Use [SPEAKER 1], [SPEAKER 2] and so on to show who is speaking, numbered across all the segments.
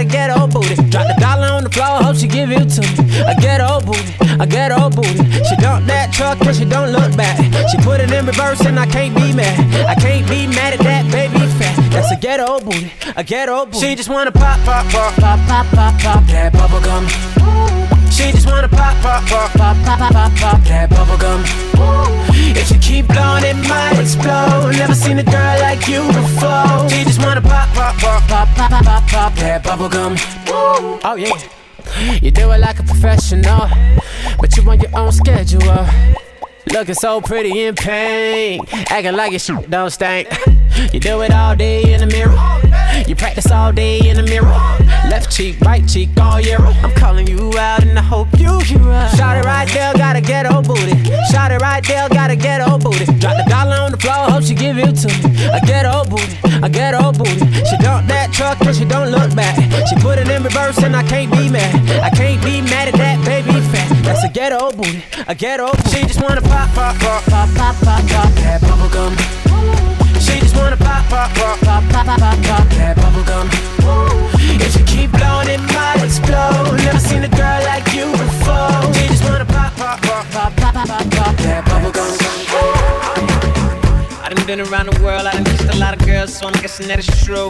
[SPEAKER 1] a ghetto hope She give it to me. A ghetto booty, a ghetto booty. She dumped that truck, but she don't look bad. She put it in reverse and I can't be mad. I can't be mad at that baby fat. That's a ghetto booty, a ghetto booty. She just wanna pop, pop, pop, pop, pop, pop, pop that bubble gum. She just wanna pop, pop, pop, pop, pop, pop, pop, pop that bubble gum. If you keep blowing, it might explode. Never seen a girl like you before. She just wanna pop, pop, pop, pop, pop, pop, pop, pop that bubble gum. Oh yeah. You do it like a professional, but you on your own schedule. Looking so pretty in pain, acting like your shit don't stink. You do it all day in the mirror. You practice all day in the mirror. Left cheek, right cheek, all year. I'm calling you out and I hope you hear us. Shot it right there, gotta get old booty. Shot it right there, gotta get old booty. Drop the dollar on the floor, hope she give it to me. Get old booty, get old booty. She dump that truck and she don't look back. She put it in reverse and I can't be mad. I can't be mad at that baby fat. That's a ghetto booty, a ghetto booty. She just wanna pop, pop, pop, pop, pop, pop, pop that bubble gum. She just wanna pop, pop, pop, pop, pop, pop, pop, pop that bubble gum. If you keep blowing, it might explode. Never seen a girl like you before. She just wanna pop, pop, pop, pop, pop, pop, pop, that bubble gum. I done been around the world, I done kissed a lot of girls, so I'm guessing that it's true.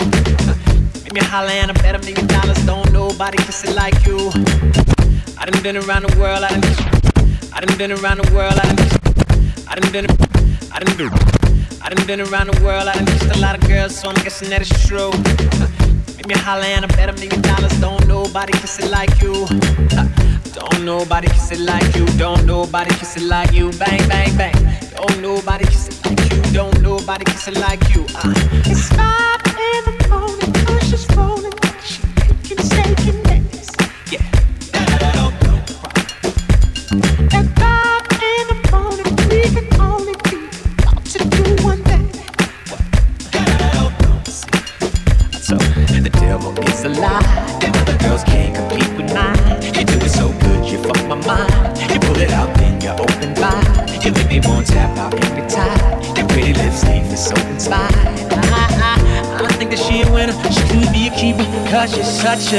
[SPEAKER 1] Make me holler and I bet a million dollars, don't nobody kiss it like you. I done been around the world, I done, I done been around the world, I done, I done been, I done been. I done been around the world, I done kissed a lot of girls, so I'm guessing that it's true. Make me holler and I bet a million dollars. Don't nobody kiss it like you. Don't nobody kiss it like you. Don't nobody kiss it like you. Bang, bang, bang. Don't nobody kiss it like you. Don't nobody kiss it like you. Uh.
[SPEAKER 2] It's five in the morning,
[SPEAKER 1] Uh,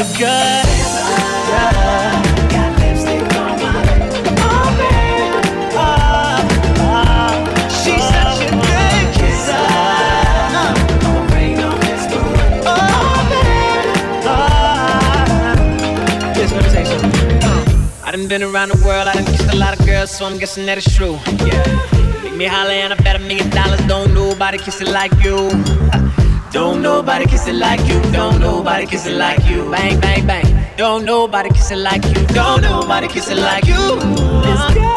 [SPEAKER 1] I done been around the world, I done kissed a lot of girls, so I'm guessing that it's true. Yeah. Make me holler and I bet a million dollars. Don't nobody kiss it like you. Don't nobody kiss it like you. Don't nobody kiss it like you. Bang, bang, bang. Don't nobody kiss it like you. Don't nobody kiss it like you.
[SPEAKER 2] Girl,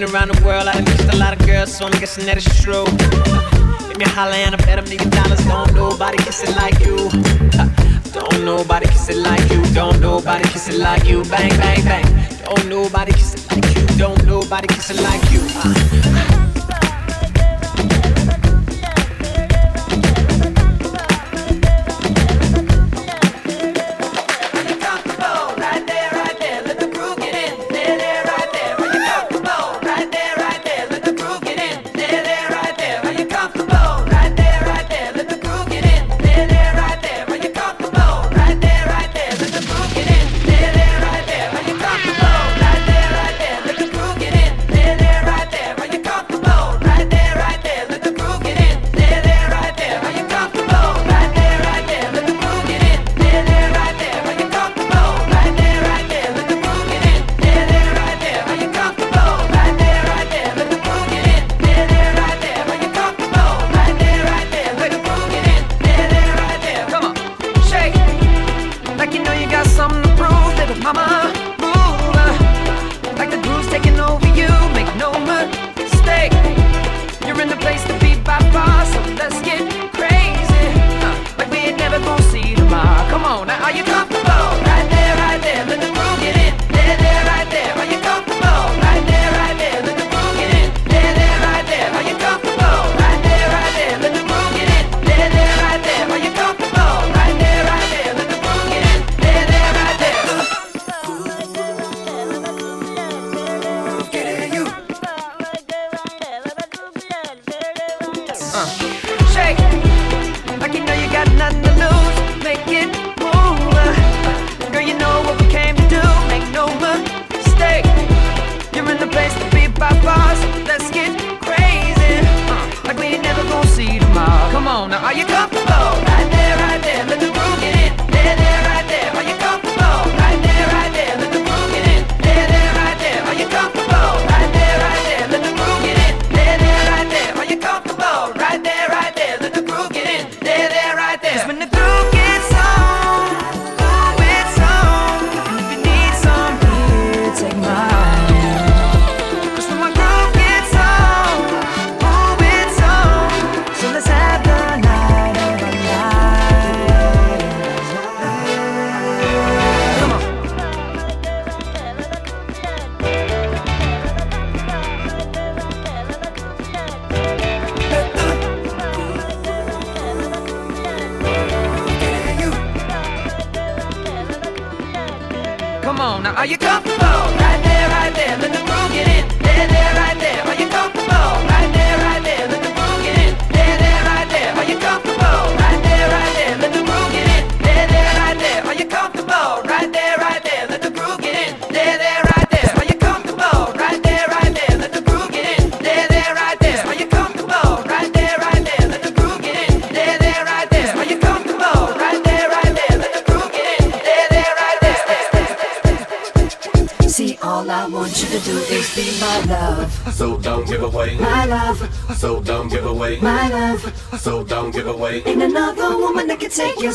[SPEAKER 3] been around the world, I done kissed a lot of girls, so I'm guessing that it's true. Give me a holler and I bet a million dollars. Don't nobody kiss it like you. Don't nobody kiss it like you. Don't nobody kiss it like you. Bang, bang, bang. Don't nobody kiss it like you. Don't nobody kiss it like you. Uh. boss. Let's get crazy. Uh, like we ain't never gonna see tomorrow. Come on now, are you comfortable?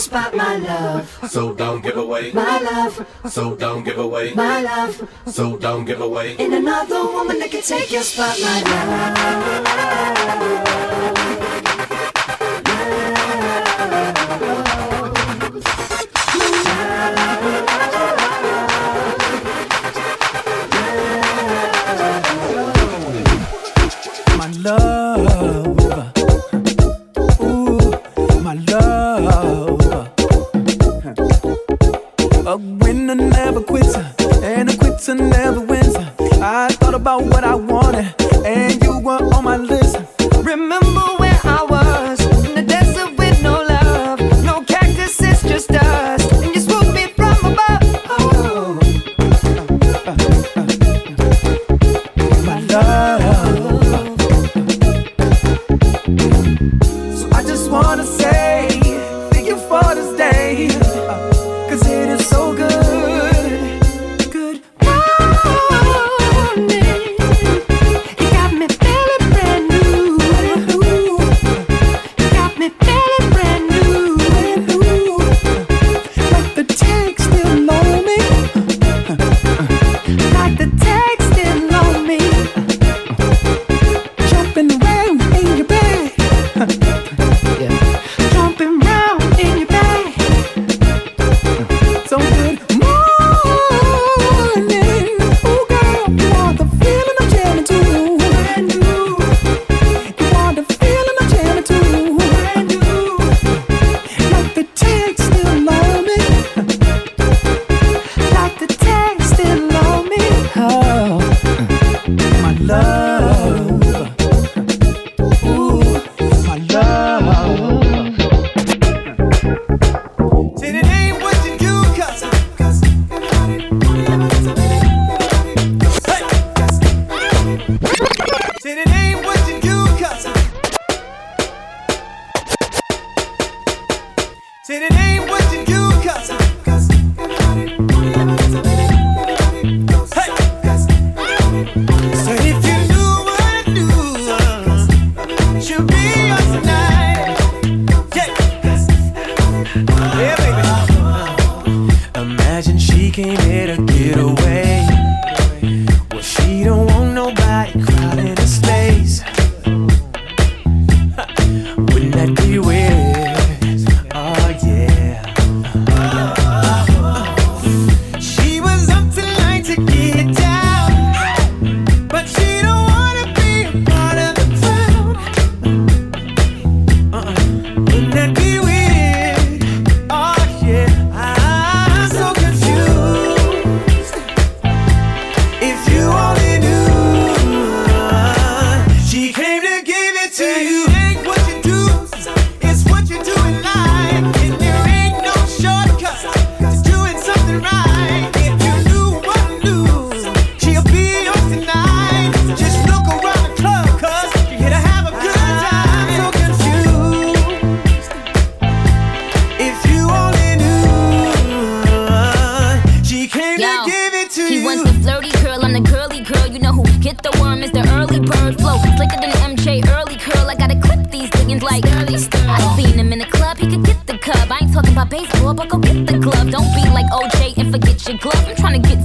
[SPEAKER 4] Spot, my love.
[SPEAKER 5] So don't give away
[SPEAKER 4] my love.
[SPEAKER 5] So don't give away
[SPEAKER 4] my love.
[SPEAKER 5] So don't give away
[SPEAKER 4] in another woman that can take your spot, my love.
[SPEAKER 2] love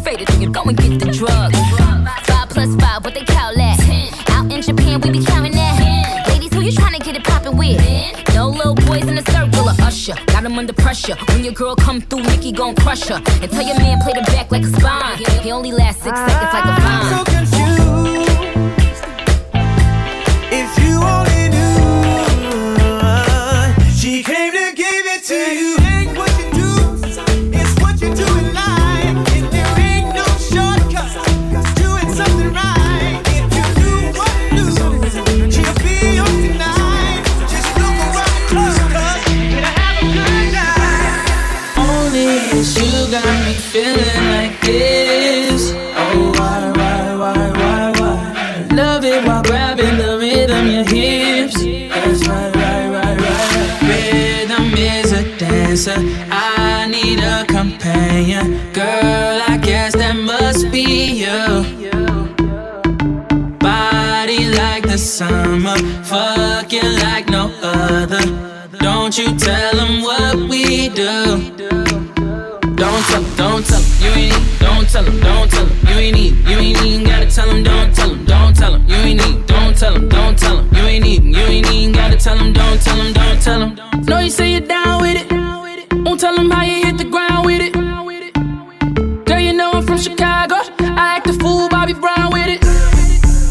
[SPEAKER 6] Faded, nigga. Go and get the drug. Five plus five, what they call that? Out in Japan, we be counting that. Ladies, who you trying to get it poppin' with? No little boys in the circle of Usher. Got him under pressure. When your girl come through, Nicki gon' crush her. And tell your man play the back like a spine. He only lasts six seconds like a vine.
[SPEAKER 7] A
[SPEAKER 8] dancer. I need a companion. Girl, I guess that must be you. Body like the summer, fucking like no other. Don't you tell them what we do. Don't tell don't tell you ain't need, don't tell them, don't tell them, you ain't need, you ain't even gotta tell them, don't tell them, don't tell them, you ain't need, don't tell them, don't tell them, you ain't even, you ain't even gotta tell them, don't tell them, don't tell them. No, you say you're tell them how you hit the ground with it. Girl, you know I'm from Chicago, I act a fool, Bobby Brown with it.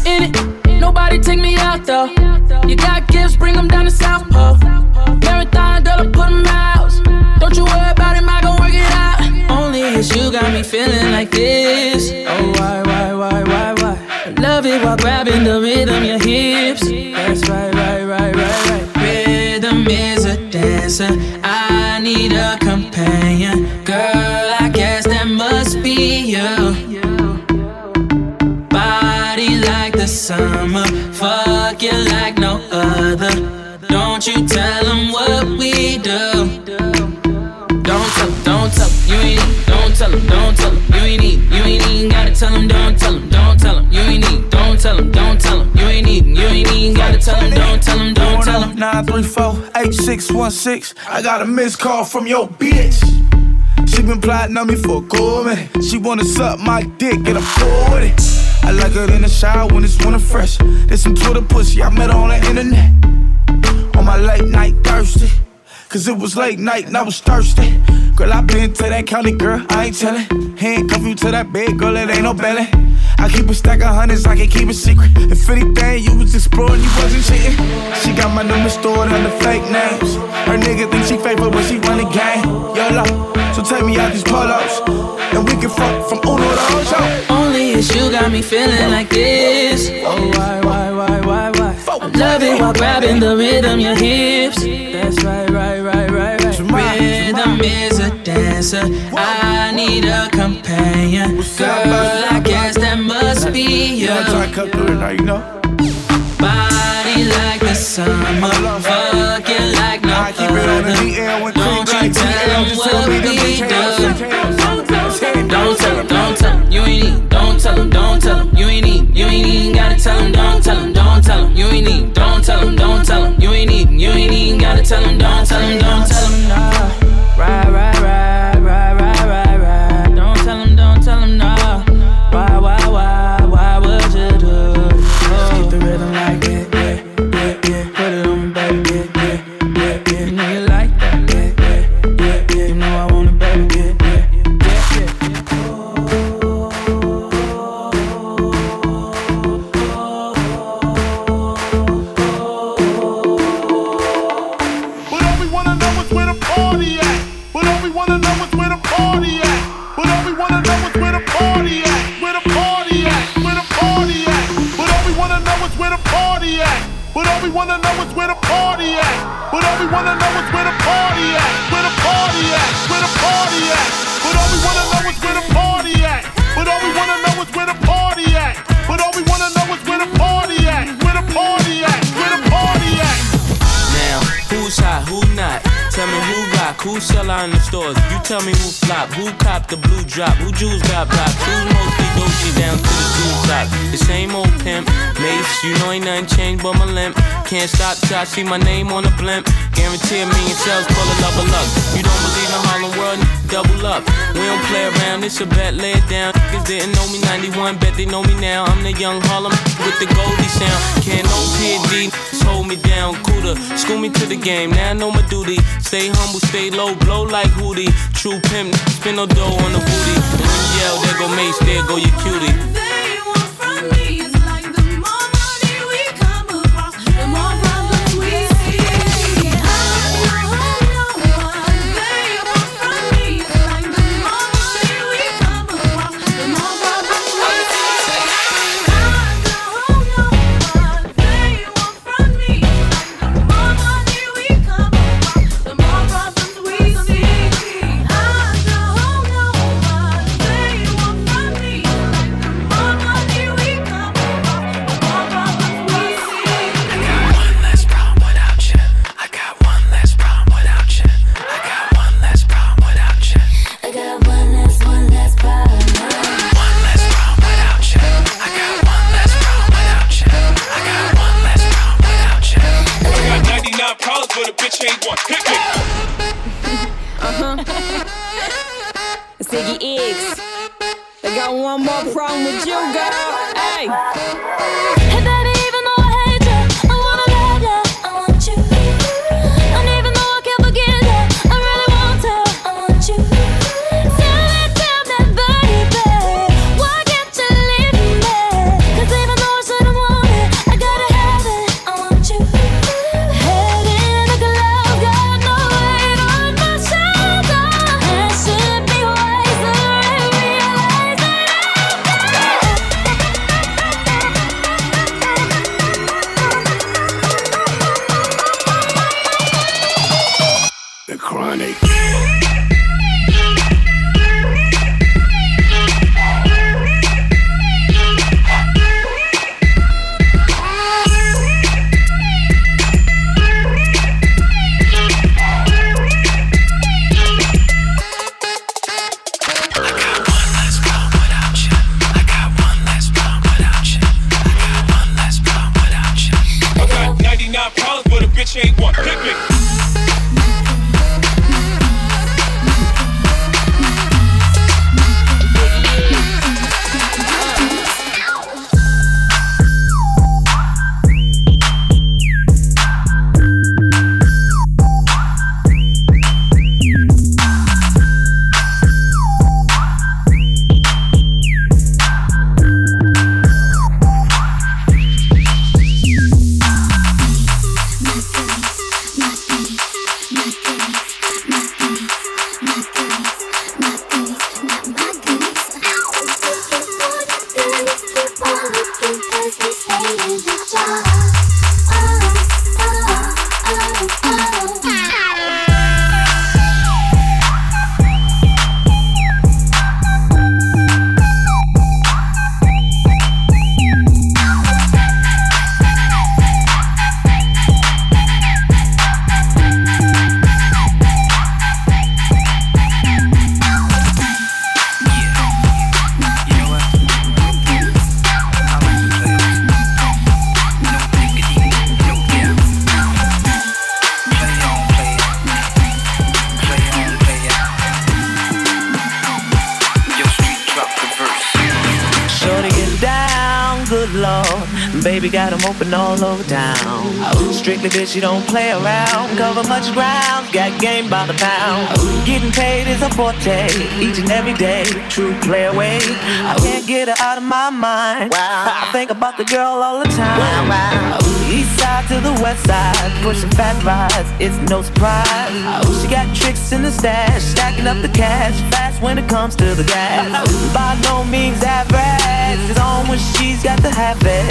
[SPEAKER 8] In it, nobody take me out though. You got gifts, bring them down to South Pole. Marathon, girl, I put 'em out. Don't you worry about him, I gon' work it out. Only it's you got me feeling like this. Oh, why, why, why, why, why? Love it while grabbing the rhythm, your hips. That's right, right, right, right, right. Rhythm is a dancer. I need a companion. Girl, I guess that must be you. Body like the summer, fucking like no other. Don't you tell them what we do. Don't tell them, don't tell them, you ain't don't tell don't tell them, you ain't need, you ain't even gotta tell them, don't tell them, don't tell them, you ain't need, don't tell don't tell you ain't need, you ain't even gotta tell them, don't tell them, them.
[SPEAKER 9] 934-8616. I got a missed call from your bitch. She been plotting on me for a cool minute. She wanna suck my dick, get a full with it. I like her in the shower when it's winter fresh. There's some Twitter pussy, I met her on the internet. On my late night thirsty. Cause it was late night and I was thirsty. Girl, I been to that county, girl, I ain't tellin'. Handcuff you to that bed, girl, it ain't no belly. I keep a stack of hundreds, I can keep it secret. If anything, you was exploring, you wasn't cheating. She got my number stored under fake names. Her nigga think she faithful, but she run the game. YOLO, so take me out these polos. And we can fuck from Uno to Ocho.
[SPEAKER 8] Oh, this. You got me feeling like this. Oh, why, why, why, why, why? I'm loving while grabbing the rhythm, your hips. That's right, right, right, right, right. Rhythm is a dancer. I need a companion. Girl, I guess that must be you. Body like the summer, fucking like no other. Don't you
[SPEAKER 10] tell them what we do don't tell him, don't tell him, you ain't eat. Don't tell him, don't tell him, you ain't eat. You ain't even gotta tell him, don't tell him, don't tell him, you ain't eat. Don't tell him, don't tell him, you ain't eat. You ain't even gotta tell him, don't tell him, don't tell him, no. Ride, ride, ride. See my name
[SPEAKER 11] open all over town. Strictly bitch, you don't play around. Cover much ground, got game by the pound. Getting paid is a forte, each and every day. True play away. I can't get her out of my mind. I think about the girl all the time. East side to the west side, pushing fat rides, it's no surprise. She got tricks in the stash, stacking up the cash fast when it comes to the gas. By no means average, it's on when she's got to have it.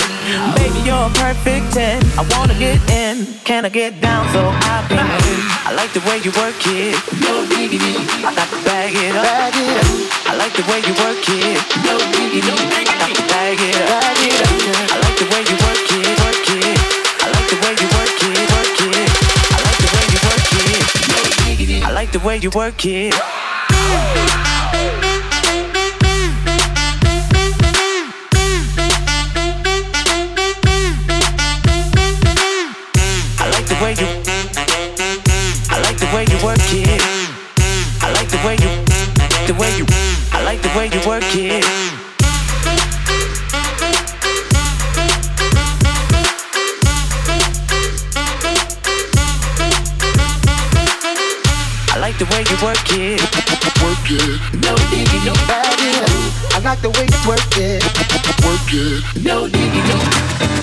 [SPEAKER 11] Baby, you're a perfect 10. I wanna get in, can I get down so I can? I like the way you work it. No diggity. I got to bag it up. Bag it up. I like the way you work it. No diggity. I got to bag it up. Bag it up. I like the way you work it. Work it. I like the way you work it. Work it. I like the way you work it. No diggity. I like the way you work it. The way you. I like the way you work it. I like the way you work it. Work it. No diggity, no. I like the way you work it. Work it. No diggity, no.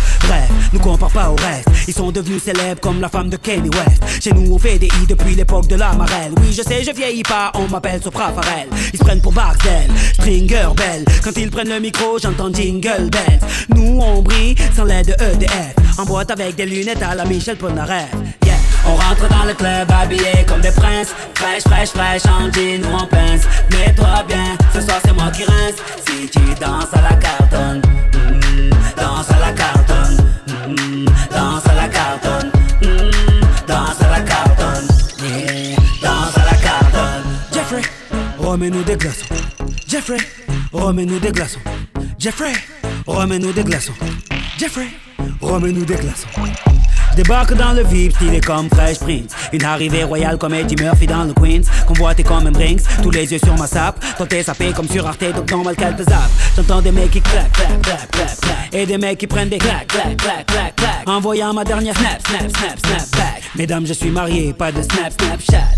[SPEAKER 12] Nous compare pas au reste. Ils sont devenus célèbres comme la femme de Kanye West. Chez nous, on fait des i depuis l'époque de la marelle. Oui, je sais, je vieillis pas, on m'appelle Sopra Farel. Ils se prennent pour Barcel, Stringer Bell. Quand ils prennent le micro, j'entends Jingle Bells. Nous, on brille sans l'aide de EDF. En boîte avec des lunettes à la Michel Polnareff. Yeah. On rentre dans le club habillé comme des princes Fraîche, fraîche, fraîche, en jean ou en pince Mets-toi bien, ce soir c'est moi qui rince Si tu danses à la cartonne mm, Danse à la cartonne mm, Danse à la cartonne mm, Danse à la cartonne Danse à la cartonne Jeffrey, remets-nous des glaçons. Jeffrey, remets-nous des glaçons. Jeffrey, remets-nous des glaçons. Jeffrey, remets-nous des glaçons. Débarque dans le VIP, stylé comme Fresh Prince. Une arrivée royale comme Eddie Murphy dans le Queens. Convoité comme un Brinks, tous les yeux sur ma sape. Toi t'es sapé comme sur Arte, donc normal qu'elle te zappe. J'entends des mecs qui claquent, claquent, claquent, claquent, claquent. Et des mecs qui prennent des claques, claques, claques, claques, claques. Envoyant ma dernière snap, snap, snap, snap back. Mesdames, je suis marié, pas de snap, snap, chat.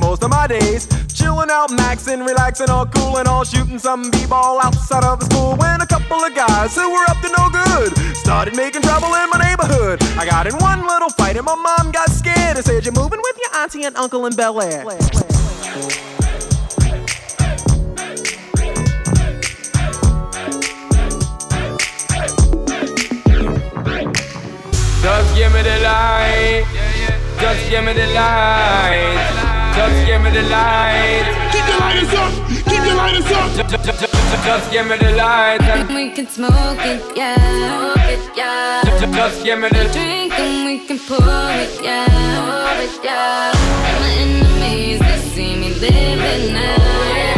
[SPEAKER 13] Most of my days. Chilling out, maxing, relaxing, all cool and all shooting some b-ball outside of the school. When a couple of guys who were up to no good started making trouble in my neighborhood. I got in one little fight and my mom got scared and said, "You're moving with your auntie and uncle in Bel Air."
[SPEAKER 14] Just give me the light. Just give me the light. Just give me the light.
[SPEAKER 10] Keep your lighters up. Keep your lighters up.
[SPEAKER 14] Just give me the light.
[SPEAKER 15] And we can smoke it, yeah. Smoke it, yeah.
[SPEAKER 14] Just give me the
[SPEAKER 15] Drink and we can pour it, yeah. Pour it, yeah. My enemies, they see me living now.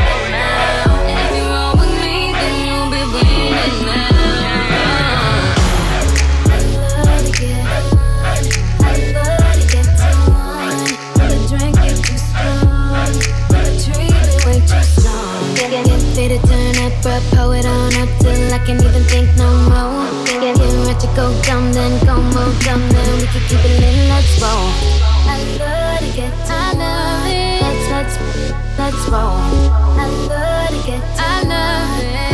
[SPEAKER 15] Turn up, on up till I can't even think no more. Get, get, get ready to go dumb, then go more dumb, then we can keep it lit. Let's roll. I love to get to I love it. Let's let's let's roll. I love to get to I love it.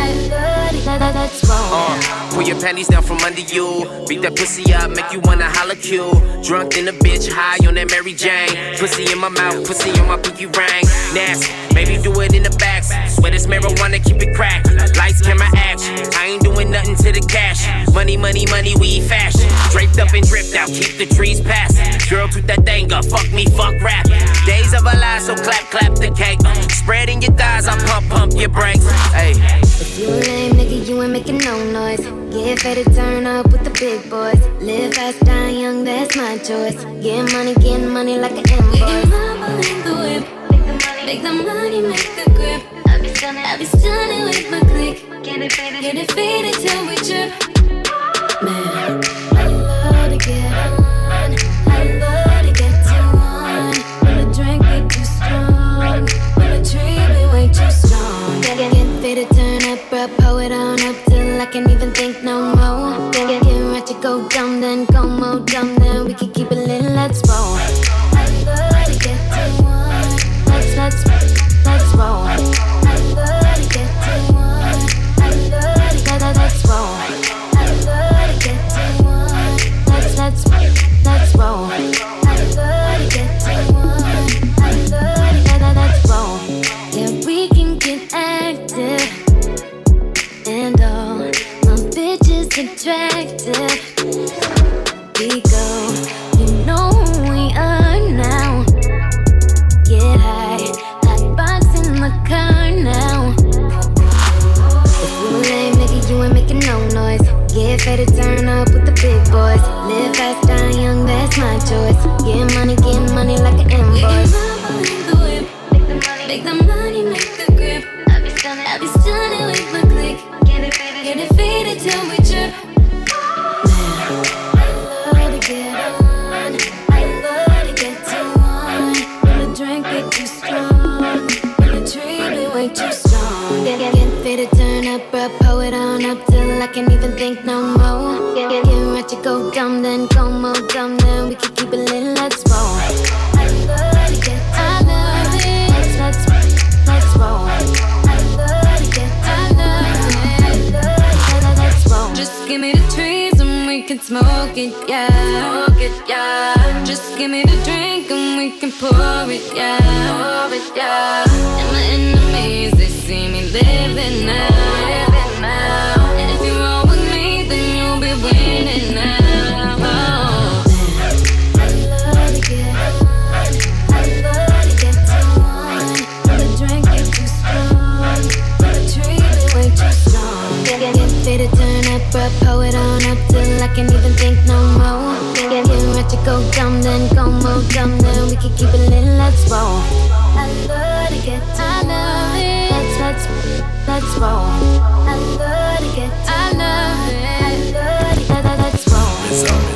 [SPEAKER 15] Let, let's roll.
[SPEAKER 1] Uh, pull your panties down from under you. Beat that pussy up, make you wanna holla Q. Drunk in the bitch, high on that Mary Jane. Pussy in my mouth, pussy on my pinky ring. Nasty, maybe do it in the back. Swear this marijuana, keep it crack. Lights, camera, action. I ain't doing nothing to the cash. Money, money, money, we fashion. Draped up and dripped out, keep the trees passing. Girl, toot that thing up, fuck me, fuck rap. Days of our lives, so clap, clap the cake. Spreading your thighs, I pump, pump your brakes. Hey.
[SPEAKER 15] If you a lame nigga, you ain't making no noise. Get ready to turn up with the big boys. Live fast, die young, that's my choice. Get money, get money like an invoice. in the whip. Make the money, make the grip. I be stunning, I be stunning with my click. Get it faded, get it faded till we trip. Go dumb, then go more dumb, then we can keep it lit. Let's roll. Too strong. Get fit to turn up, bro, pull it on up till I can't even think no more. Can
[SPEAKER 16] pour it, yeah. Pour it, yeah. And my enemies, they see me living now. Living now.
[SPEAKER 15] Pull it on up till I can't even think no more. Get, get, get ready to go dumb, then go more dumb, then we can keep it lit, let's roll. I love to get to I love it. Let's, let's, let's roll. I love to get to I love it. I love it. Let, let, let's roll.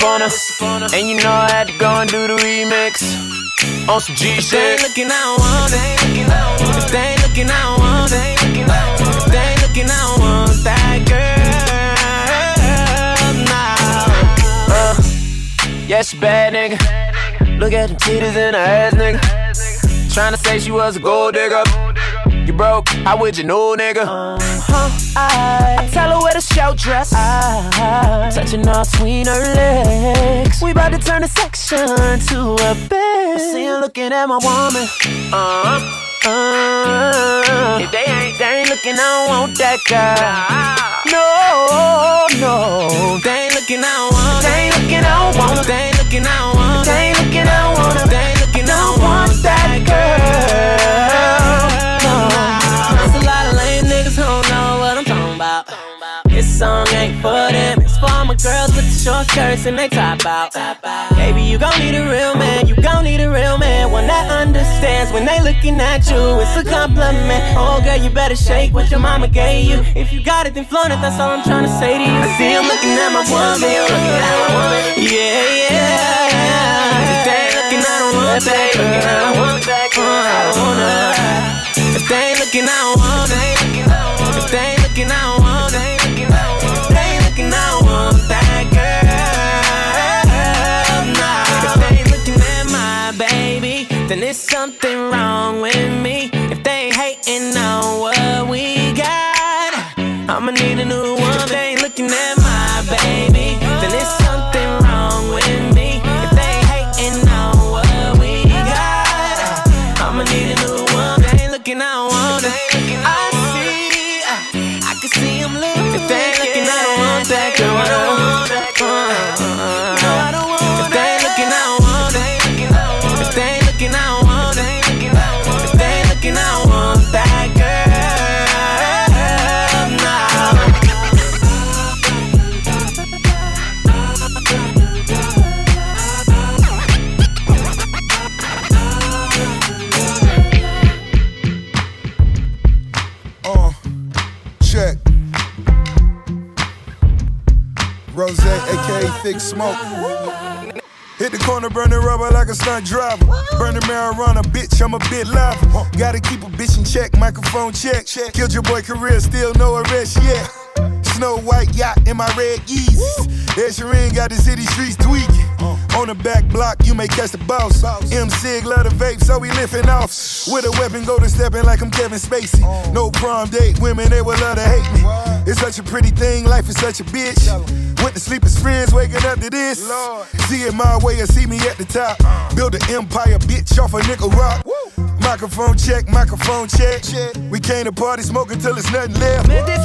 [SPEAKER 1] disappoint us. And you know I had to go and do the remix. On some G shit. They ain't looking, I don't want it. They ain't looking, I don't want it. They ain't looking, I don't want that girl. Nah. Uh, yeah, she bad, nigga. Look at them titties and her ass, nigga. Tryna say she was a gold digger. You broke, how would you know, nigga? Uh-huh, I, show dress. I, touching all between her legs. We about to turn the section to a bed. I see her looking at my woman. Uh-huh. Uh, if they ain't, they ain't looking, I don't want that guy. No, no, they ain't looking, I don't want. They ain't looking, I don't want. They ain't looking, I don't want. They ain't looking, I don't want. They ain't looking, I don't want that girl. For them, it's for my girls with the short skirts and they top out. Baby, you gon' need a real man, you gon' need a real man, one that understands when they looking at you. It's a compliment. Oh, girl, you better shake what your mama gave you. If you got it, then flaunt it. That's all I'm trying to say to you. I see him looking at my woman. Yeah, yeah. If they ain't looking, I don't want that. girl. I don't want
[SPEAKER 17] stunt driver. Burn the marijuana, bitch, I'm a bit live. Gotta keep a bitch in check, microphone check. Killed your boy career, still no arrest yet. Snow white yacht in my red Yeezys. Ed Sheeran got the city streets tweaking. On the back block, you may catch the boss. M Sig love the vape, so we lifting off. With a weapon, go to stepping like I'm Kevin Spacey. No prom date, women they would love to hate me. It's such a pretty thing, life is such a bitch. Went to sleep as friends, waking up to this. See it my way or see me at the top. Build an empire, bitch, off a nickel rock. Microphone check, microphone check. We came to party, smoking till it's nothing left.
[SPEAKER 2] This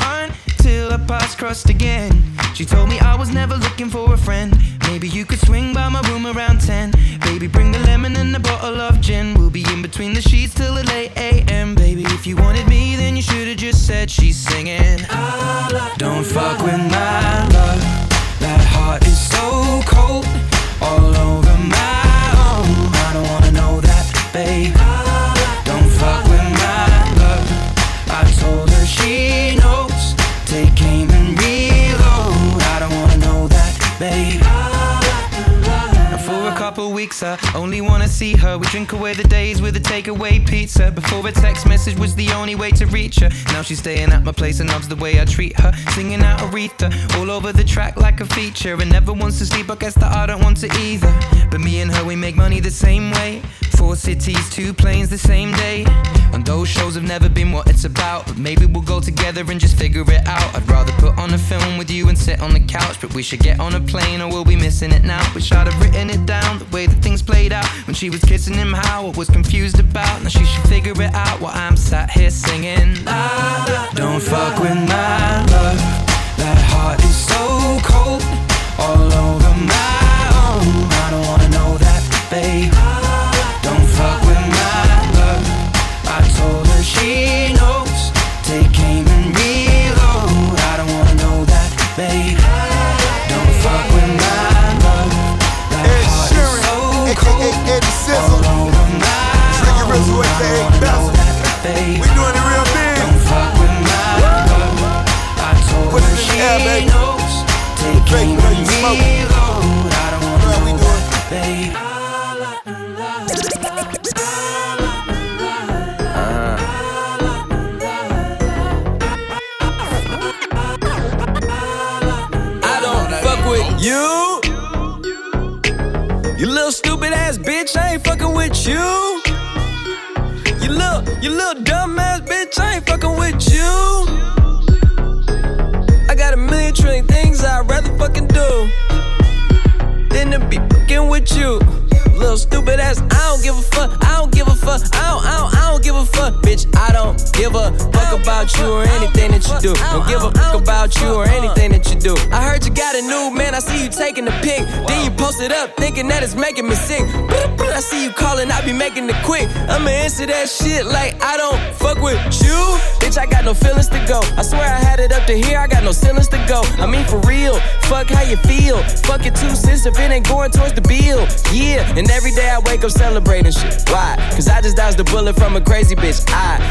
[SPEAKER 2] until our paths crossed again. She told me I was never looking for a friend. Maybe you could swing by my room around 10. Baby, bring the lemon and a bottle of gin. We'll be in between the sheets till the late AM. Baby, if you wanted me, then you should've just said she's singing. Don't fuck with my love. That heart is so cold. All over my own. I don't wanna know that, babe. I only wanna see her. We drink away the days with a takeaway pizza. Before a text message was the only way to reach her. Now she's staying at my place and loves the way I treat her. Singing out Aretha all over the track like a feature. And never wants to sleep, I guess that I don't want to either. But me and her, we make money the same way. Four cities, two planes the same day. And those shows have never been what it's about. But maybe we'll go together and just figure it out. I'd rather put on a film with you and sit on the couch. But we should get on a plane or we'll be missing it now. Wish I'd have written it down the way that things played out. When she was kissing him, how I was confused about. Now she should figure it out while I'm sat here singing. La, la. Don't fuck with my love. That heart is so cold. All over my own. I don't wanna know that, babe. With
[SPEAKER 17] you.
[SPEAKER 14] Little stupid ass, I don't give a fuck, I don't give a fuck, I don't, I don't, I don't give a fuck, bitch. I don't give a fuck about you or anything that you do. Don't give a fuck about you or anything that you do. I heard you got a new man, I see you taking the pic. Then you post it up, thinking that it's making me sick. I see you calling, I be making it quick. I'ma answer that shit like I don't fuck with you. Bitch, I got no feelings to go. I swear I had it up to here, I got no feelings to go. I mean, for real, fuck how you feel. Fuck it two cents if it ain't going towards the bill. Yeah, and every day I wake up celebrating shit. Why? Cause I just dodged a bullet from a crazy bitch. I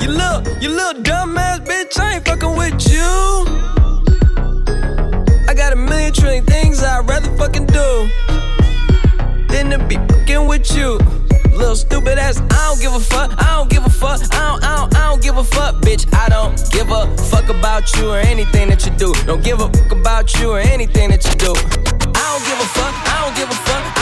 [SPEAKER 14] You little, you little dumb ass bitch, I ain't fucking with you. I got a million trillion things I'd rather fucking do than to be fucking with you. Little stupid ass, I don't give a fuck, I don't give a fuck, I don't, I don't, I don't give a fuck, bitch. I don't give a fuck about you or anything that you do. Don't give a fuck about you or anything that you do. I don't give a fuck, I don't give a fuck,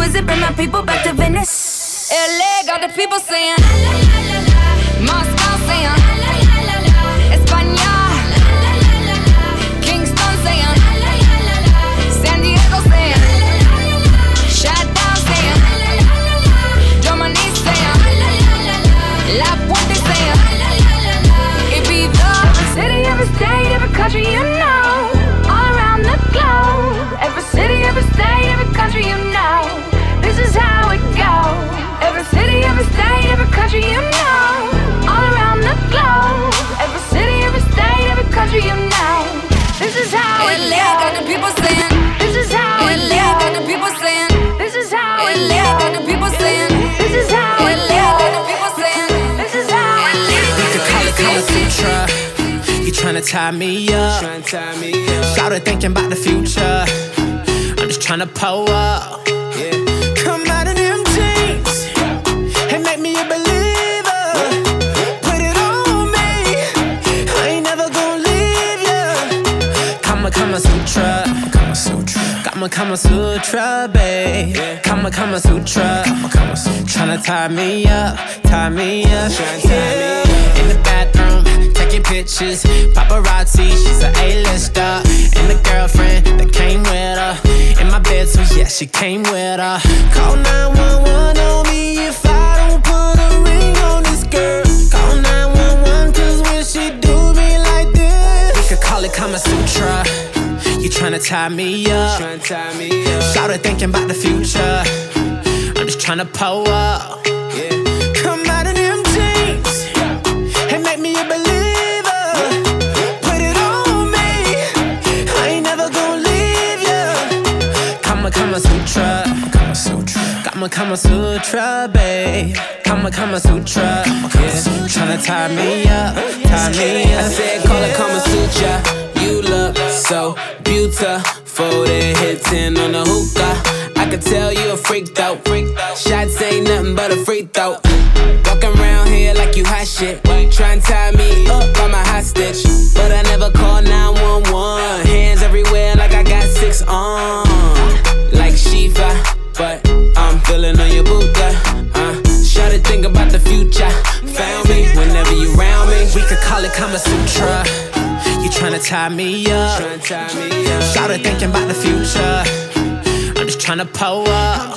[SPEAKER 8] exquisite. Bring my people back to Venice.
[SPEAKER 16] LA got the people saying, la, la, la, la. Moscow saying, la, la, la, la, la, la, la, la. Kingston saying, la, la, la, la. San Diego saying, la, la, la, la, saying, la, la, la, la, saying, la, la, la, la, la. Puente saying, la, la, la, la, the city, country, you know. Country you know, all around the globe. Every city, every state, every country you know. This is how it goes. got the people saying. This is how it goes. got the people saying. This is how it goes. got the people saying. This is how it goes. got the people saying. This is how it
[SPEAKER 1] You could call it Kama Sutra. You tryna tie me up. Shout it thinking about the future. I'm just tryna pull up. Kama Kama Sutra, babe. Kama Kama Sutra. Kama Kama Sutra. Tryna tie me up, tie me up. Yeah. In the bathroom, taking pictures. Paparazzi, she's a A-lister. And the girlfriend that came with her. In my bed, so yeah, she came with her. Call 911 on me if I don't put a ring on this girl. Call 911 cause when she do me like this, we could call it Kama Sutra. You tryna tie me up. It thinking about the future. I'm just tryna pull up. Come out of them jeans and make me a believer. Put it on me. I ain't never gonna leave ya. Kama Kama Sutra. Kama. Kama Sutra, babe. Kama Kama Sutra. Yeah. Tryna tie me up, tie me up.
[SPEAKER 14] I said, call it Kama Sutra. You look so beautiful.
[SPEAKER 18] then hit 10 on the hookah. I could tell you a freak though. Shots ain't nothing but a free throw. Walking around here like you hot shit. Try and tie me up, I'm a hostage. But I never call 911. Hands everywhere like I got six on. Like Shiva, but I'm feeling on your buka. Uh, it, think about the future. Found me whenever you round me. We could call it Kama Sutra. Tryna tie me up. Shout it, thinking about the future. I'm just tryna pull up.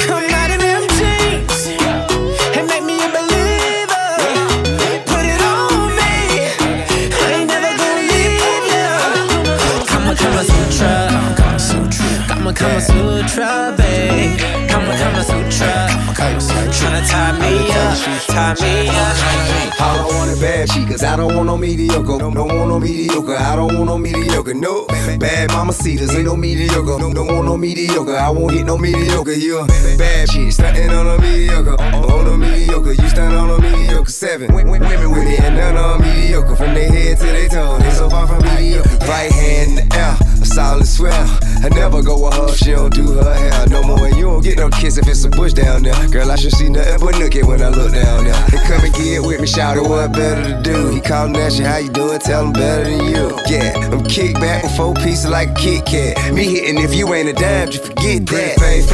[SPEAKER 18] Come out in jeans and make me a believer. Put it on me. I ain't never gonna leave you. Kama Kama Sutra. Kama Sutra, babe. Kama Kama Sutra. Tryna tie me up, tie me up.
[SPEAKER 19] All I want is bad chicas. I don't want no mediocre. Don't, want no mediocre. I don't want no mediocre. No bad mama cedars. Ain't no mediocre. Don't, want no mediocre. I won't hit no mediocre. You a bad chick. Stunting on a mediocre. Oh, on a mediocre. You stand on a mediocre. Seven women with it. And none 'em mediocre. From their head to their toe. They so far from mediocre. Right hand in the air. A solid swell. I never go with her. She don't do her hair no more. And you don't get no kiss if it's a bush down there. Girl, I should see nothing but nookie when I look down there. They come and get with me, shout it, what better to do? He callin' at you, how you doing? Tell him better than you. Yeah, I'm kick back with four pieces like a Kit Kat. Me hitting if you ain't a dime, just forget that. Face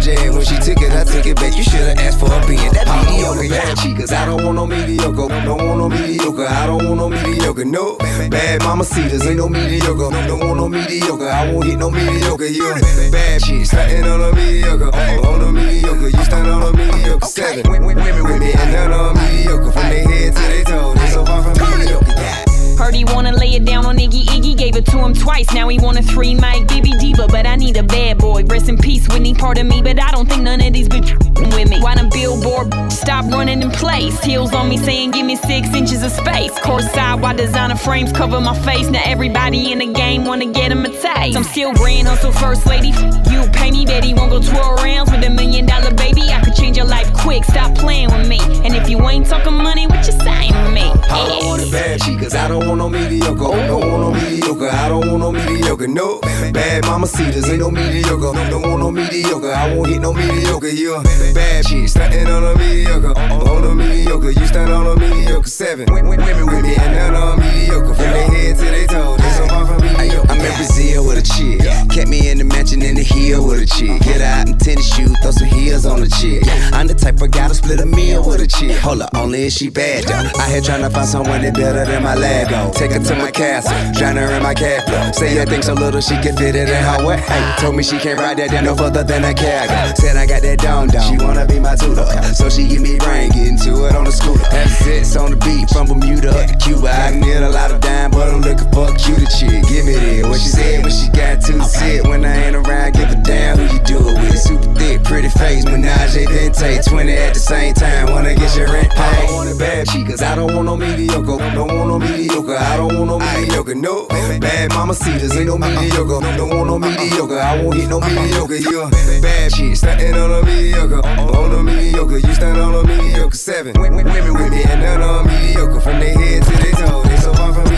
[SPEAKER 19] jam. When she took it, I took it back. You should've asked for a being that mediocre. Bad chicas, I don't want no mediocre. Don't want no mediocre. I don't want no mediocre. No bad mama cedars, ain't no mediocre. Don't want no mediocre. I won't hit no mediocre. You bad shit, stunting on a mediocre. On a mediocre, you stand on a mediocre. Seven women with me, and none 'em mediocre. From their head to their toe, they so far from mediocre.
[SPEAKER 20] Heard he wanna lay it down on Iggy Iggy, gave it to him twice. Now he want a three mic Gibby Diva, but I need a bad boy. Rest in peace, Whitney, part of me, but I don't think none of these bitch with me. Why the billboard stop running in place? Heels on me saying give me six inches of space. Course side, why designer frames cover my face? Now everybody in the game wanna get him a taste. I'm still grand hustle first lady. You pay me, Betty won't go 12 rounds with a million dollar baby. I could change your life quick, stop playing with me. And if you ain't talking money, what you saying with me?
[SPEAKER 19] I don't want it bad chicas, I don't want no mediocre. Don't want no mediocre, I don't want no mediocre. No bad mama cedars, ain't no mediocre. Don't want no mediocre, I won't hit no mediocre. A bad chick, stunting on a mediocre. On a mediocre, you stand on a mediocre. Seven women with me, and none 'em mediocre. From their head to their toe, they so far from mediocre. I'm in Brazil with a chick. Kept me in the mansion in the hill with a chick. Get out in tennis shoes, throw some heels on a chick. I'm the type of guy to split a meal with a chick. Hold up, only if she bad though. I here trying to find someone that better than my though. Take her to my castle, drown her in my cat. Say her thing so little she can fit it in her way. Told me she can't ride that down no further than a cargo. Said I got that down down. She wanna be my tutor, so she give me brain, getting to it on the scooter. Have sits on the beat from Bermuda up to Cuba. I get a lot of dime, but I'm looking for a cuter chick. Give me that. What she said when she got to sit. When I ain't around, give a damn who you do it with. Super thick, pretty face, Menage a Vente. 20 at the same time, wanna get your rent paid. I don't want it bad chicas, I don't want no mediocre. Don't want no mediocre, I don't want no mediocre. No bad mama cedars, ain't no mediocre. Don't want no mediocre, I won't hit no mediocre. You a bad chick, stunting on a mediocre. On a mediocre, you stand on a mediocre. Seven women with me, and none of 'em mediocre. From their head to their toe, they so far from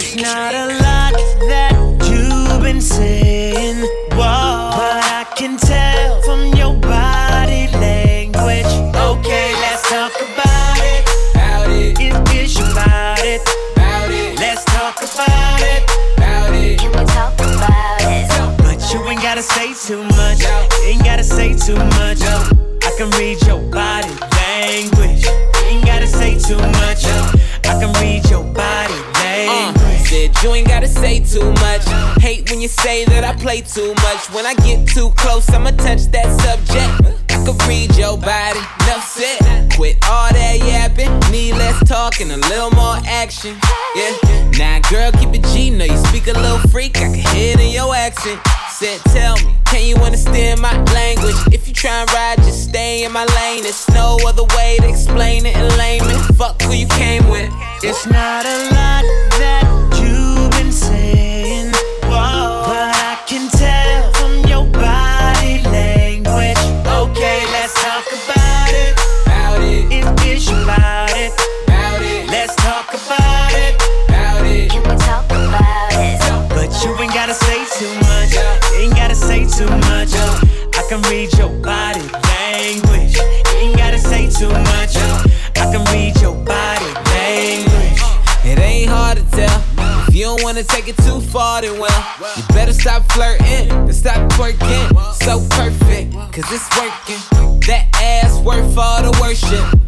[SPEAKER 18] It's not a lot that you've been saying, whoa, but I can tell from your body language. Okay, let's talk about it. About it. It is about it. About it. Let's talk about it. About it. Can we talk about it? But you ain't gotta say too much. Ain't gotta say too much. I can read your
[SPEAKER 1] you ain't gotta say too much. Hate when you say that I play too much. When I get too close, I'ma touch that subject. I could read your body, enough said. Quit all that yapping, need less talk and a little more action. Yeah, now girl, keep it G. Know you speak a little freak, I can hear it in your accent. Said, tell me, can you understand my language? If you try and ride, just stay in my lane. There's no other way to explain it in layman. Fuck who you came with.
[SPEAKER 18] It's not a lot that you've body language. You ain't gotta say too much. I can read your body language.
[SPEAKER 14] It ain't hard to tell. If you don't wanna take it too far, then well, you better stop flirting and stop twerking. So perfect, cause it's working. That ass worth all the worship.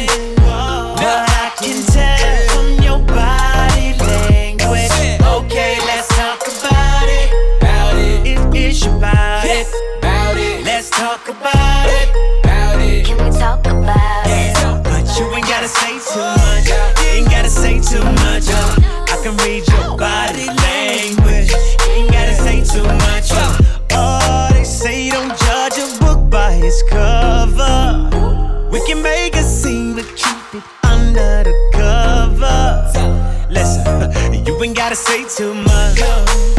[SPEAKER 18] gotta say too much.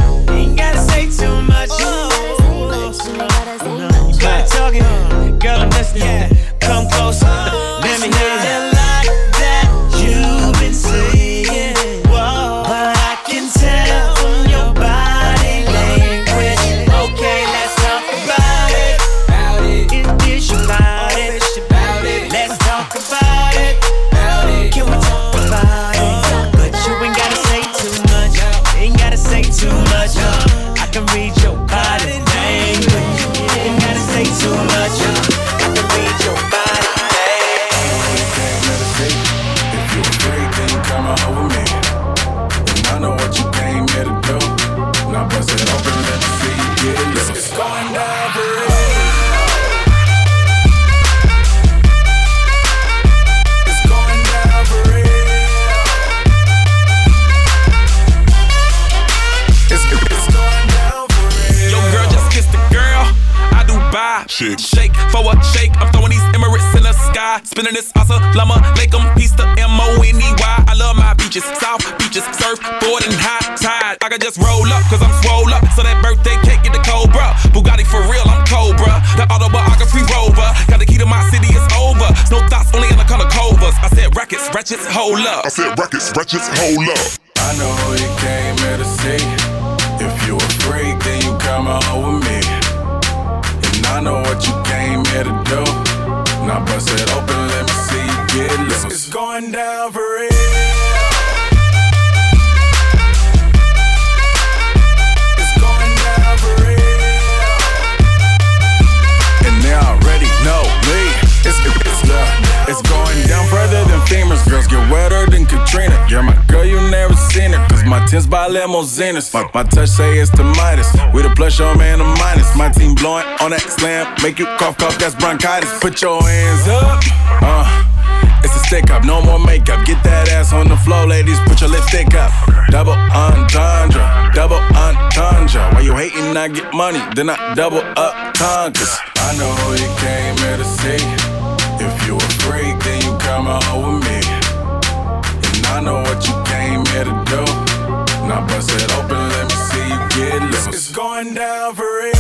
[SPEAKER 11] Rackets, hold up. I
[SPEAKER 21] know who you came here to see. If you a freak, then you come on with me. And I know what you came here to do. Now bust it open, my tins by limousines. My, my touch say it's the Midas. We the plus, your man, the minus. My team blowing on that slam. Make you cough, cough, that's bronchitis. Put your hands up. Uh. It's a stick up, no more makeup. Get that ass on the floor, ladies. Put your lipstick up. Double entendre, double entendre. Why you hating? I get money, then I double up conquers. I know you came here to see. If you a freak, then you come on with me. And I know what you came here to do. Now bust it open, let me see you get loose. It's going down for real.